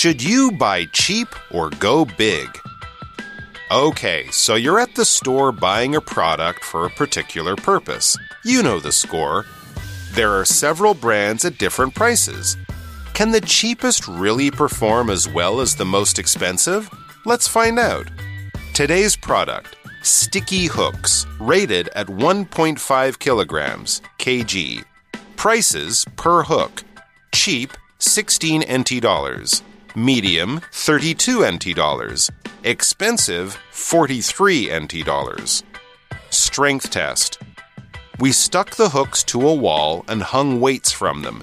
Should you buy cheap or go big? Okay, so you're at the store buying a product for a particular purpose. You know the score. There are several brands at different prices. Can the cheapest really perform as well as the most expensive? Let's find out. Today's product Sticky Hooks, rated at 1.5 kilograms, kg. Prices per hook cheap 16 NT dollars, medium 32 NT dollars, expensive 43 NT dollars. Strength test. We stuck the hooks to a wall and hung weights from them.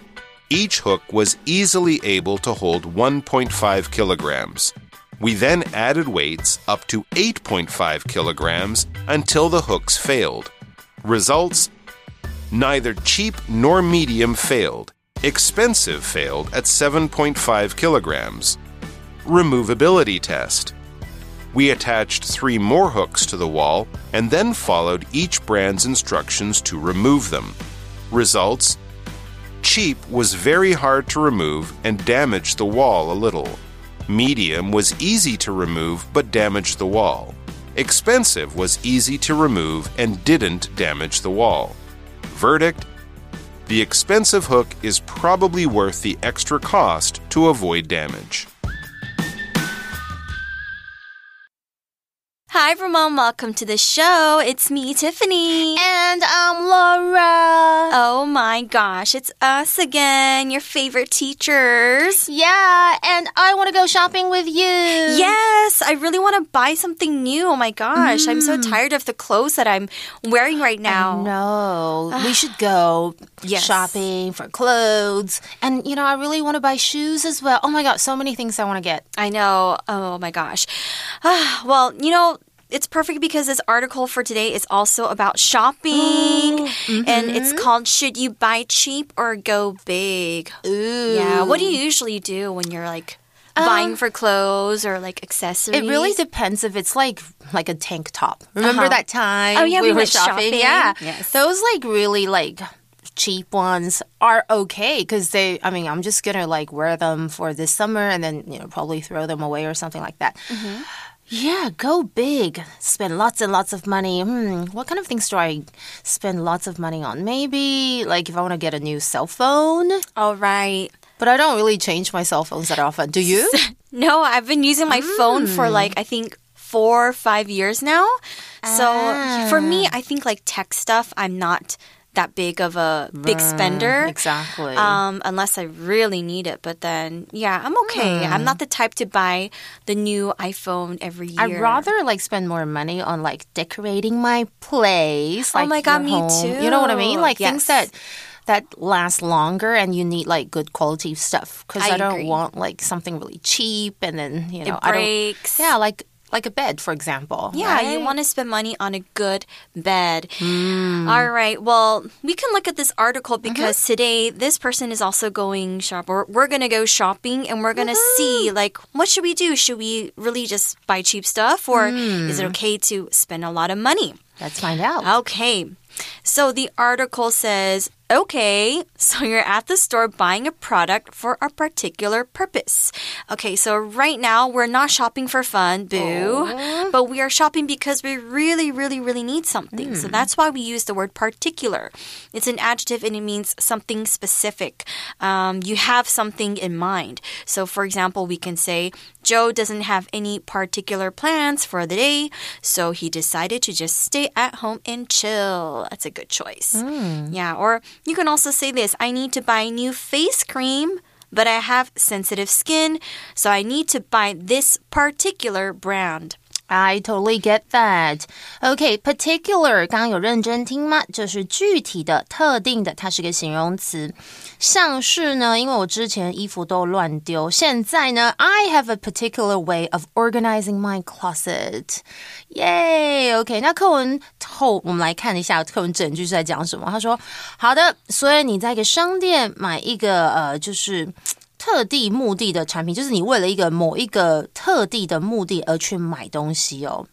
Each hook was easily able to hold 1.5 kilograms. We then added weights up to 8.5 kilograms until the hooks failed. Results Neither cheap nor medium failed. Expensive failed at 7.5 kilograms. Removability test. We attached three more hooks to the wall and then followed each brand's instructions to remove them. Results Cheap was very hard to remove and damaged the wall a little. Medium was easy to remove but damaged the wall. Expensive was easy to remove and didn't damage the wall. Verdict The expensive hook is probably worth the extra cost to avoid damage. Hi, everyone. Welcome to the show. It's me, Tiffany. And I'm Laura. Oh my gosh, it's us again, your favorite teachers. Yeah, and I want to go shopping with you. Yes, I really want to buy something new. Oh my gosh, mm. I'm so mm. tired of the clothes that I'm wearing right now. No, we should go yes. shopping for clothes. And, you know, I really want to buy shoes as well. Oh my God, so many things I want to get. I know. Oh my gosh. well, you know, it's perfect because this article for today is also about shopping. mm -hmm. And it's called Should You Buy Cheap or Go Big? Ooh. Yeah. What do you usually do when you're like buying um, for clothes or like accessories? It really depends if it's like like a tank top. Remember uh -huh. that time oh, yeah, we, we were shopping? shopping? Yeah. Yes. Those like really like cheap ones are okay because they i mean i'm just gonna like wear them for this summer and then you know probably throw them away or something like that mm -hmm. Yeah, go big. Spend lots and lots of money. Hmm, what kind of things do I spend lots of money on? Maybe like if I want to get a new cell phone. All right. But I don't really change my cell phones that often. Do you? no, I've been using my mm. phone for hmm. like I think four or five years now. So ah. for me, I think like tech stuff, I'm not that big of a big spender. Exactly. Um, unless I really need it. But then, yeah, I'm okay. I'm not the type to buy the new iPhone every year. I'd rather like spend more money on like decorating my place. Oh like oh my god, me home. too. You know what I mean? Like yes. things that that last longer and you need like good quality stuff because I, I, don't want like something really cheap and then you know it breaks. I don't, yeah, like like a bed, for example. Yeah, right? you want to spend money on a good bed. Mm. All right. Well, we can look at this article because mm -hmm. today this person is also going shop. Or we're going to go shopping and we're going to mm -hmm. see like what should we do? Should we really just buy cheap stuff or mm. is it okay to spend a lot of money? Let's find out. Okay. So the article says Okay, so you're at the store buying a product for a particular purpose. Okay, so right now we're not shopping for fun, boo, Aww. but we are shopping because we really, really, really need something. Mm. So hmm. that's why we use the word particular. It's an adjective and it means something specific. Um, you have something in mind. So, for example, we can say, Joe doesn't have any particular plans for the day, so he decided to just stay at home and chill. That's a good choice. Mm. Yeah, or you can also say this I need to buy new face cream, but I have sensitive skin, so I need to buy this particular brand. I totally get that. OK, particular 刚刚有认真听吗？就是具体的、特定的，它是个形容词。像是呢，因为我之前衣服都乱丢，现在呢，I have a particular way of organizing my closet. Yay! OK，那课文后我们来看一下课文整句是在讲什么。他说：“好的，所以你在一个商店买一个呃，就是。”特地目的的产品，就是你为了一个某一个特地的目的而去买东西哦。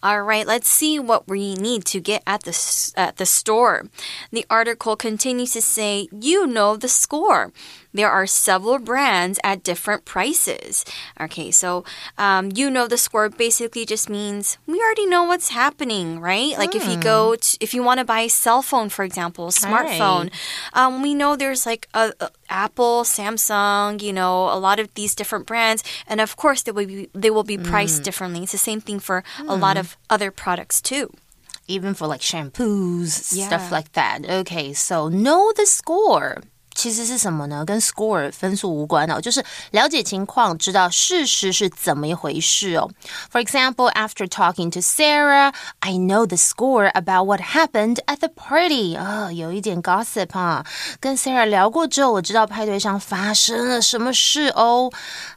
All right, let's see what we need to get at the at the store. The article continues to say, "You know the score." There are several brands at different prices. Okay, so um, you know the score basically just means we already know what's happening, right? Like if you go, to, if you want to buy a cell phone, for example, smartphone, um, we know there's like a, a Apple, Samsung, you know, a lot of these different brands, and of course they will be they will be priced differently. It's the same thing for a lot of other products too. even for like shampoos, Yeah. stuff like that. Okay, so know the score. 其实是什么呢？跟 score 分数无关哦，就是了解情况，知道事实是怎么一回事哦。For example, after talking to Sarah, I know the score about what happened at the party. 啊、有一点 gossip 啊。跟 Sarah 聊过之后，我知道派对上发生了什么事哦。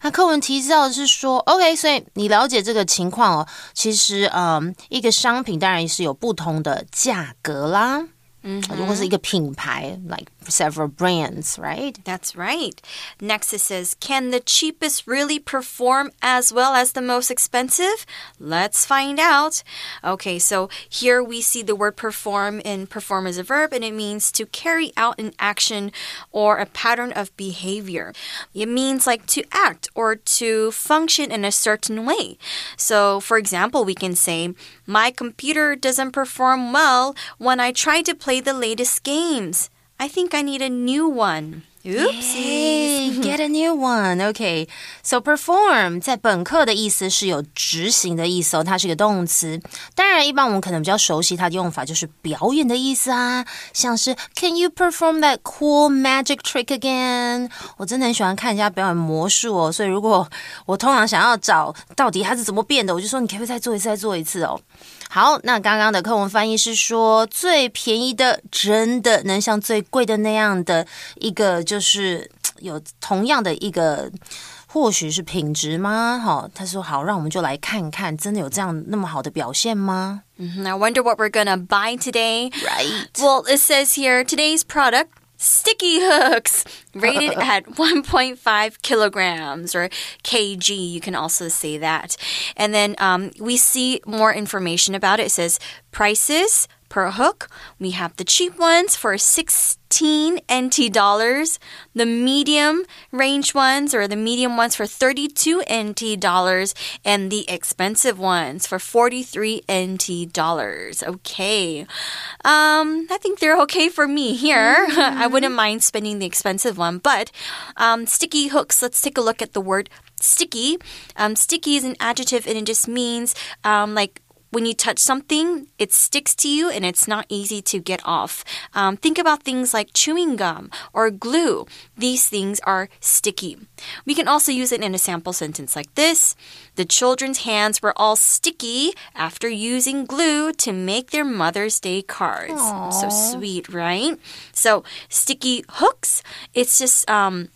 那课文提到的是说，OK，所以你了解这个情况哦。其实，嗯，一个商品当然是有不同的价格啦。嗯，如果是一个品牌，like several brands, right? That's right. Next, it says, Can the cheapest really perform as well as the most expensive? Let's find out. Okay, so here we see the word perform, and perform is a verb, and it means to carry out an action or a pattern of behavior. It means like to act or to function in a certain way. So, for example, we can say, My computer doesn't perform well when I try to play the latest games. I think I need a new one. Oopsies. Hey, get a new one. Okay, so perform 在本课的意思是有执行的意思哦，它是个动词。当然，一般我们可能比较熟悉它的用法就是表演的意思啊，像是 Can you perform that cool magic trick again？我真的很喜欢看人家表演魔术哦，所以如果我通常想要找到底它是怎么变的，我就说你可不可以再做一次，再做一次哦。 好，那刚刚的课文翻译是说，最便宜的真的能像最贵的那样的一个，就是有同样的一个。或许是品质吗？好，他说好，让我们就来看看，真的有这样那么好的表现吗 Mhm, I wonder what we're gonna buy today.？Right. Well, it says here today's product. Sticky hooks rated at 1.5 kilograms or kg. You can also say that. And then um, we see more information about it. It says prices per hook. We have the cheap ones for 16 NT dollars, the medium range ones or the medium ones for 32 NT dollars, and the expensive ones for 43 NT dollars. Okay. Um, I think they're okay for me here. I wouldn't mind spending the expensive one, but um, sticky hooks, let's take a look at the word sticky. Um, sticky is an adjective and it just means um, like when you touch something, it sticks to you and it's not easy to get off. Um, think about things like chewing gum or glue. These things are sticky. We can also use it in a sample sentence like this The children's hands were all sticky after using glue to make their Mother's Day cards. So sweet, right? So, sticky hooks, it's just. Um,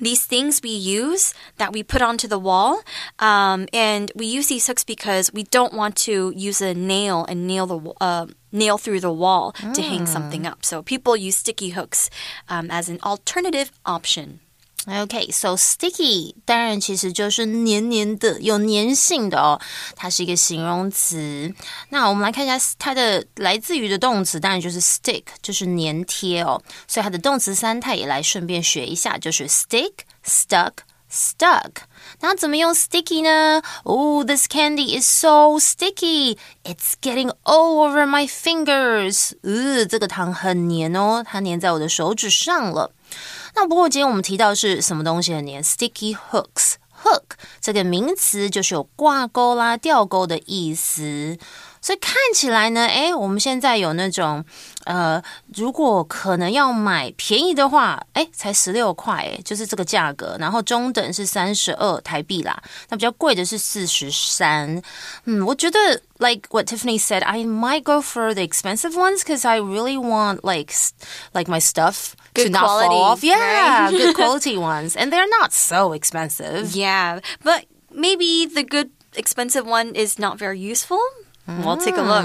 these things we use that we put onto the wall. Um, and we use these hooks because we don't want to use a nail and nail the uh, nail through the wall to hang something up. So people use sticky hooks um, as an alternative option. OK, so sticky 当然其实就是黏黏的、有粘性的哦，它是一个形容词。那我们来看一下它的来自于的动词，当然就是 stick，就是粘贴哦。所以它的动词三态也来顺便学一下，就是 stick、stuck。Stuck，那怎么用 sticky 呢？Oh, this candy is so sticky. It's getting all over my fingers. 呃，这个糖很黏哦，它粘在我的手指上了。那不过今天我们提到是什么东西很黏？Sticky hooks。Hook 这个名词就是有挂钩啦、吊钩的意思，所以看起来呢，诶，我们现在有那种呃，如果可能要买便宜的话，诶，才十六块，诶，就是这个价格。然后中等是三十二台币啦，那比较贵的是四十三。嗯，我觉得 like what Tiffany said, I might go for the expensive ones because I really want like s- like my stuff to Good not quality, fall off. Yeah, right? good quality ones, and they're not so expensive. Yeah, but maybe the good expensive one is not very useful. We'll take a look.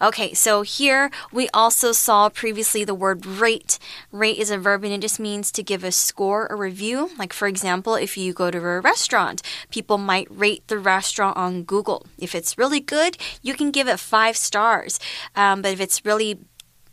Okay, so here we also saw previously the word rate. Rate is a verb and it just means to give a score or review. Like, for example, if you go to a restaurant, people might rate the restaurant on Google. If it's really good, you can give it five stars. Um, but if it's really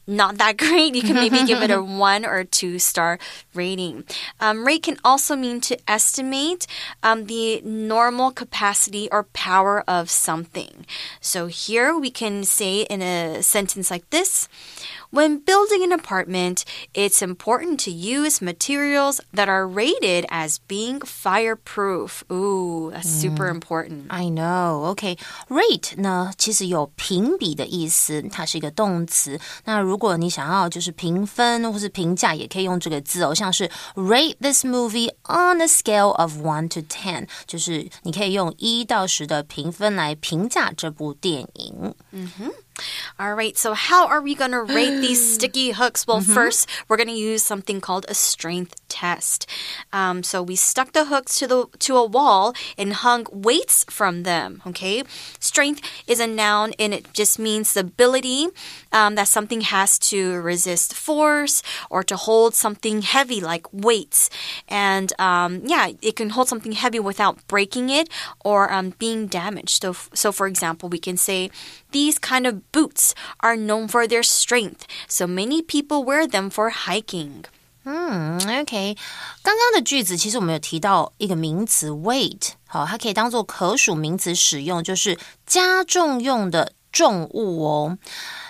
not that great, you can maybe give it a one or two star rating. Um, rate can also mean to estimate um, the normal capacity or power of something. So here we can say in a sentence like this. When building an apartment, it's important to use materials that are rated as being fireproof. Ooh, that's super important. I know. OK, rate 呢，其实有评比的意思，它是一个动词。那如果你想要就是评分或是评价，也可以用这个字哦，像是 rate this movie on a scale of one to ten，就是你可以用一到十的评分来评价这部电影。嗯哼。 All right, so how are we going to rate these sticky hooks? Well, Mm-hmm. first, we're going to use something called a strength test. Um, so we stuck the hooks to the to a wall and hung weights from them. Okay, strength is a noun and it just means the ability um, that something has to resist force or to hold something heavy like weights. And um, yeah, it can hold something heavy without breaking it or um, being damaged. So, so for example, we can say these kind of boots are known for their strength, so many people wear them for hiking. 嗯，OK，刚刚的句子其实我们有提到一个名词 weight，好，它可以当做可数名词使用，就是加重用的重物哦。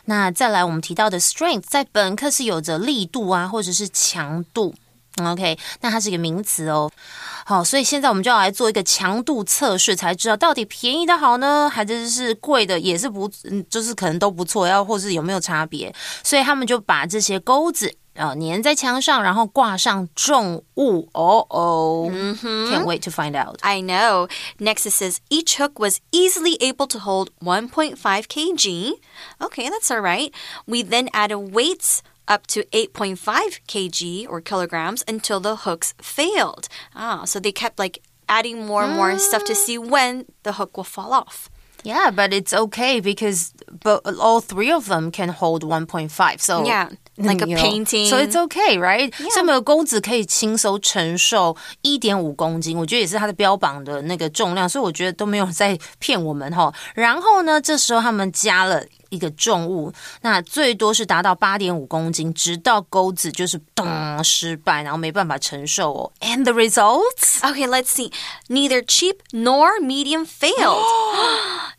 那再来，我们提到的 strength 在本课是有着力度啊，或者是强度。 OK，那它是一个名词哦。好，所以现在我们就要来做一个强度测试，才知道到底便宜的好呢，还是是贵的也是不，嗯，就是可能都不错，要或是有没有差别。所以他们就把这些钩子。啊，粘在墙上，然后挂上重物。哦哦，Can't wait to find out. I know. Next, it says each hook was easily able to hold 1.5 kg. Okay, that's all right. We then added weights up to 8.5 kg or kilograms until the hooks failed. Ah, so they kept like adding more and more stuff to see when the hook will fall off. Yeah, but it's okay because but all three of them can hold 1.5. So Yeah, like a you know, painting. So it's okay, right? 所以每个钩子可以轻松承受一点五公斤，我觉得也是它的标榜的那个重量，所以我觉得都没有在骗我们哈。然后呢，这时候他们加了。 一个重物，那最多是达到八点五公斤，直到钩子就是咚失败，然后没办法承受哦。And the results? Okay, let's see. Neither cheap nor medium failed.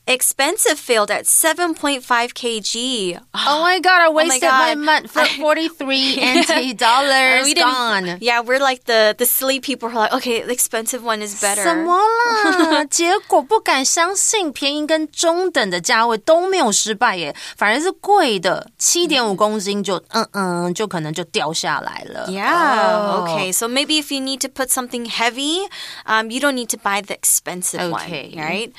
Expensive failed at 7.5 kg. Oh my god, I wasted my God. money for 43 NT dollars We didn't- gone. Yeah, we're like the the silly people who are like, okay, the expensive one is better. 什么啦？结果不敢相信，便宜跟中等的价位都没有失败耶，反而是贵的七点五公斤就嗯嗯，就可能就掉下来了。 Yeah. Oh. Okay. So maybe if you need to put something heavy, um, you don't need to buy the expensive Okay. one, right?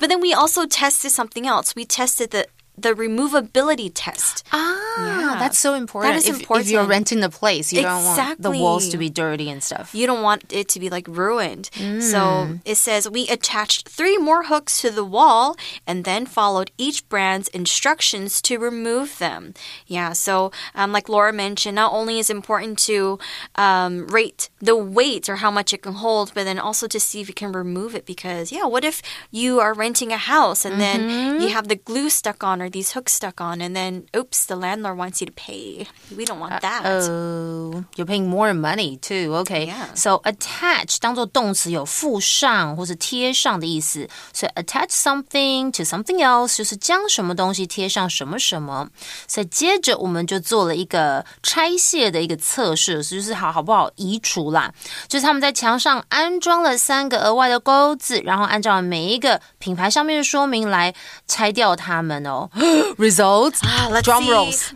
But then we also tested something else. We tested the the removability test. Ah, Yeah. that's so important. That is if, if you're renting the place, you don't want the walls to be dirty and stuff. You don't want it to be like ruined. So it says we attached three more hooks to the wall and then followed each brand's instructions to remove them. Yeah, so um, like Laura mentioned, not only is it important to um, rate the weight or how much it can hold, but then also to see if you can remove it. Because, yeah, what if you are renting a house and then you have the glue stuck on or these hooks stuck on, and then, oops, the landlord wants you to pay? We don't want that. Oh, you're paying more money too. Okay. Yeah. So attach 当做动词有附上或是贴上的意思，所以 attach something to something else 就是将什么东西贴上什么什么。所以接着我们就做了一个拆卸的一个测试，就是好好不好移除啦。就是他们在墙上安装了三个额外的钩子，然后按照每一个品牌上面的说明来拆掉它们哦。 Results. Ah, let's Drum see. rolls.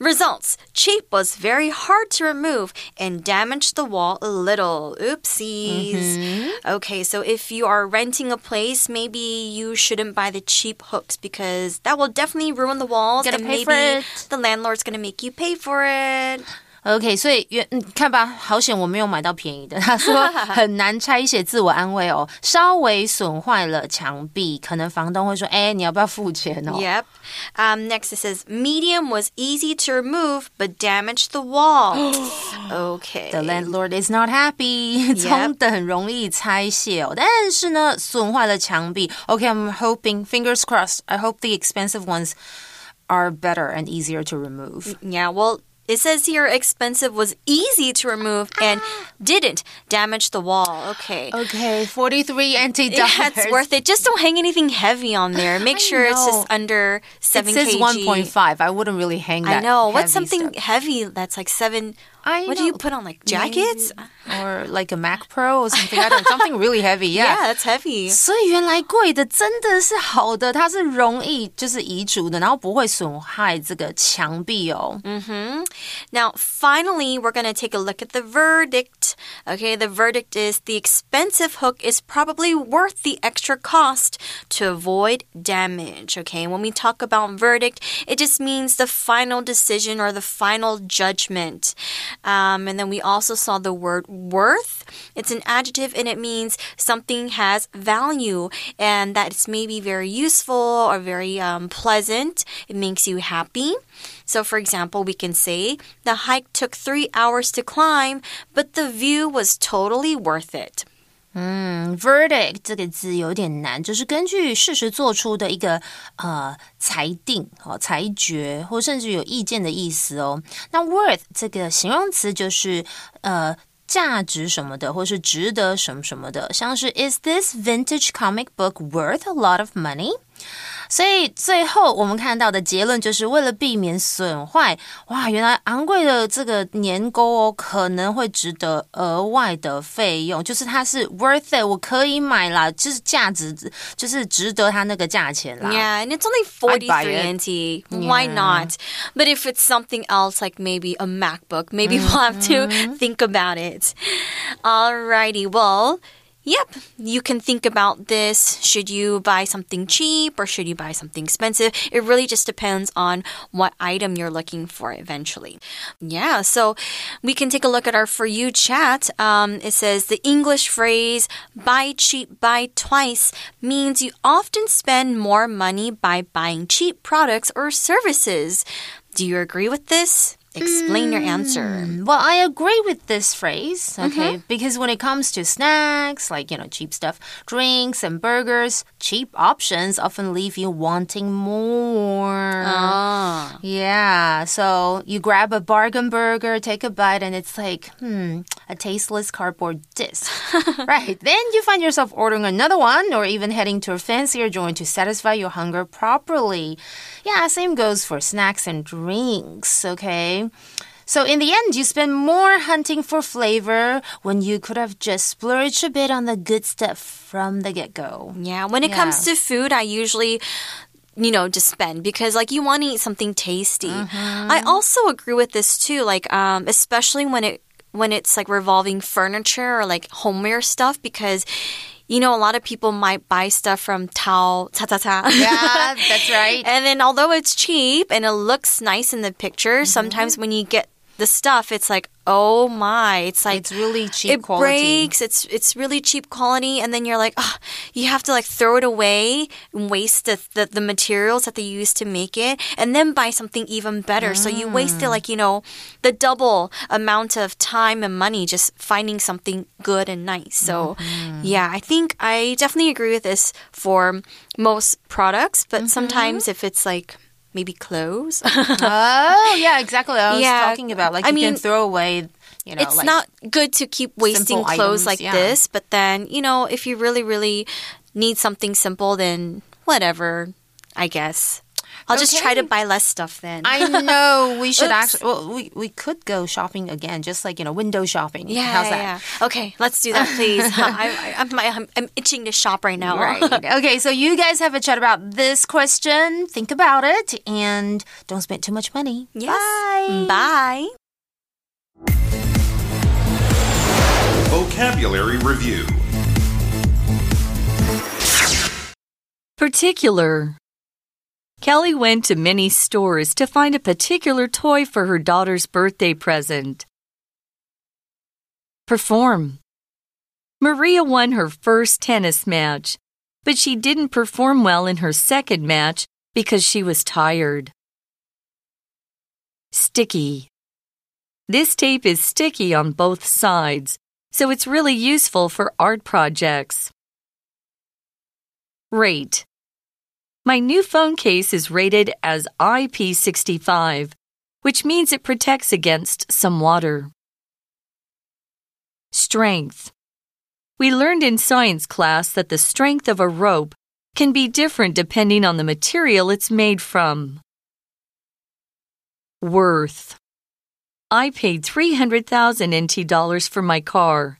Results. Cheap was very hard to remove and damaged the wall a little. Oopsies. Mm-hmm. Okay, so if you are renting a place, maybe you shouldn't buy the cheap hooks because that will definitely ruin the walls. Gotta and pay maybe for it. the landlord's gonna make you pay for it. OK，所以原嗯看吧，好险我没有买到便宜的。他说很难拆卸，自我安慰哦。稍微损坏了墙壁，可能房东会说：“哎，你要不要付钱哦 Yep. Um, next it says medium was easy to remove but damaged the wall. okay. The landlord is not happy. 中等容易拆卸哦，但是呢，损坏了墙壁。Okay, I'm hoping, fingers crossed. I hope the expensive ones are better and easier to remove. Yeah, well, it says here expensive was easy to remove and didn't damage the wall. Okay. Okay, 43 NT dollars. Yeah, it's worth it. Just don't hang anything heavy on there. Make I sure it's just under 7 It says kg. 1.5. I wouldn't really hang that. I know. What's something stuff. heavy that's like 7 I What do you know. put on like jackets? or like a Mac Pro or something? I don't know. Something really heavy. Yeah, Yeah. that's heavy. 所以原来贵的真的是好的，它是容易就是移除的，然后不会损害这个墙壁哦。 Now, finally, we're going to take a look at the verdict. Okay, the verdict is the expensive hook is probably worth the extra cost to avoid damage. Okay, when we talk about verdict, it just means the final decision or the final judgment. Um, and then we also saw the word worth. It's an adjective and it means something has value and that it's maybe very useful or very um, pleasant. It makes you happy. So, for example, we can say the hike took three hours to climb, but the view was totally worth it. 嗯，verdict 这个字有点难，就是根据事实做出的一个呃裁定哦、裁决，或甚至有意见的意思哦。那 worth 这个形容词就是呃。价值什么的，或是值得什么什么的，像是 Is this vintage comic book worth a lot of money？ 所以最后我们看到的结论就是为了避免损坏，哇，原来昂贵的这个年钩哦，可能会值得额外的费用，就是它是 worth it，我可以买啦，就是价值，就是值得它那个价钱啦。Yeah, and it's only 43 it. NT. Why not? But if it's something else, like maybe a MacBook, maybe we'll have to Mm-hmm. think about it. Alrighty, well. Yep, you can think about this. Should you buy something cheap or should you buy something expensive? It really just depends on what item you're looking for eventually. Yeah, so we can take a look at our For You chat. Um, it says the English phrase buy cheap, buy twice means you often spend more money by buying cheap products or services. Do you agree with this? Explain your answer. Mm, well, I agree with this phrase, mm-hmm. okay? Because when it comes to snacks, like, you know, cheap stuff, drinks and burgers, cheap options often leave you wanting more. Ah. Yeah, so you grab a bargain burger, take a bite, and it's like, hmm, a tasteless cardboard disc. right. Then you find yourself ordering another one or even heading to a fancier joint to satisfy your hunger properly. Yeah, same goes for snacks and drinks, okay? So in the end, you spend more hunting for flavor when you could have just splurged a bit on the good stuff from the get go. Yeah, when it comes to food, I usually you know just spend because like you want to eat something tasty. I also agree with this too like um especially when it when it's like revolving furniture or like homeware stuff because you know, a lot of people might buy stuff from Tao Ta Ta Ta. Yeah, that's right. And then although it's cheap and it looks nice in the picture, sometimes when you get the stuff, it's like, oh my, it's like It's really cheap it quality. breaks. It's it's really cheap quality, and then you're like, oh, you have to like throw it away and waste the, the the materials that they used to make it, and then buy something even better. So you wasted mm. like you know the double amount of time and money just finding something good and nice. So mm-hmm. yeah, I think I definitely agree with this for most products, but mm-hmm. sometimes if it's like maybe clothes. oh, yeah, exactly. I was Yeah, talking about like I you mean, can throw away, you know, it's like not good to keep wasting clothes items, like yeah. this, but then, you know, if you really, really need something simple, then whatever, I guess. I'll just try to buy less stuff then. I know we should Oops. actually. Well, we we could go shopping again, just like you know, window shopping. yeah, how's yeah, that? yeah. Okay, let's do that, please. I, I, I'm, I'm, I'm itching to shop right now. Right. Okay, so you guys have a chat about this question. Think about it and don't spend too much money. Yes. Bye. Mm. Bye. Vocabulary Review Particular. Kelly went to many stores to find a particular toy for her daughter's birthday present. Perform. Maria won her first tennis match, but she didn't perform well in her second match because she was tired. Sticky. This tape is sticky on both sides, so it's really useful for art projects. Rate. My new phone case is rated as IP65, which means it protects against some water. Strength. We learned in science class that the strength of a rope can be different depending on the material it's made from. Worth. I paid 300,000 NT dollars for my car,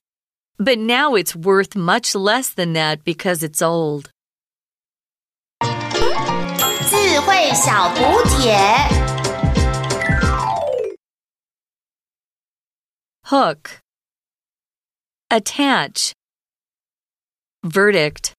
but now it's worth much less than that because it's old. 慧小补帖。 Hook. Attach. Verdict.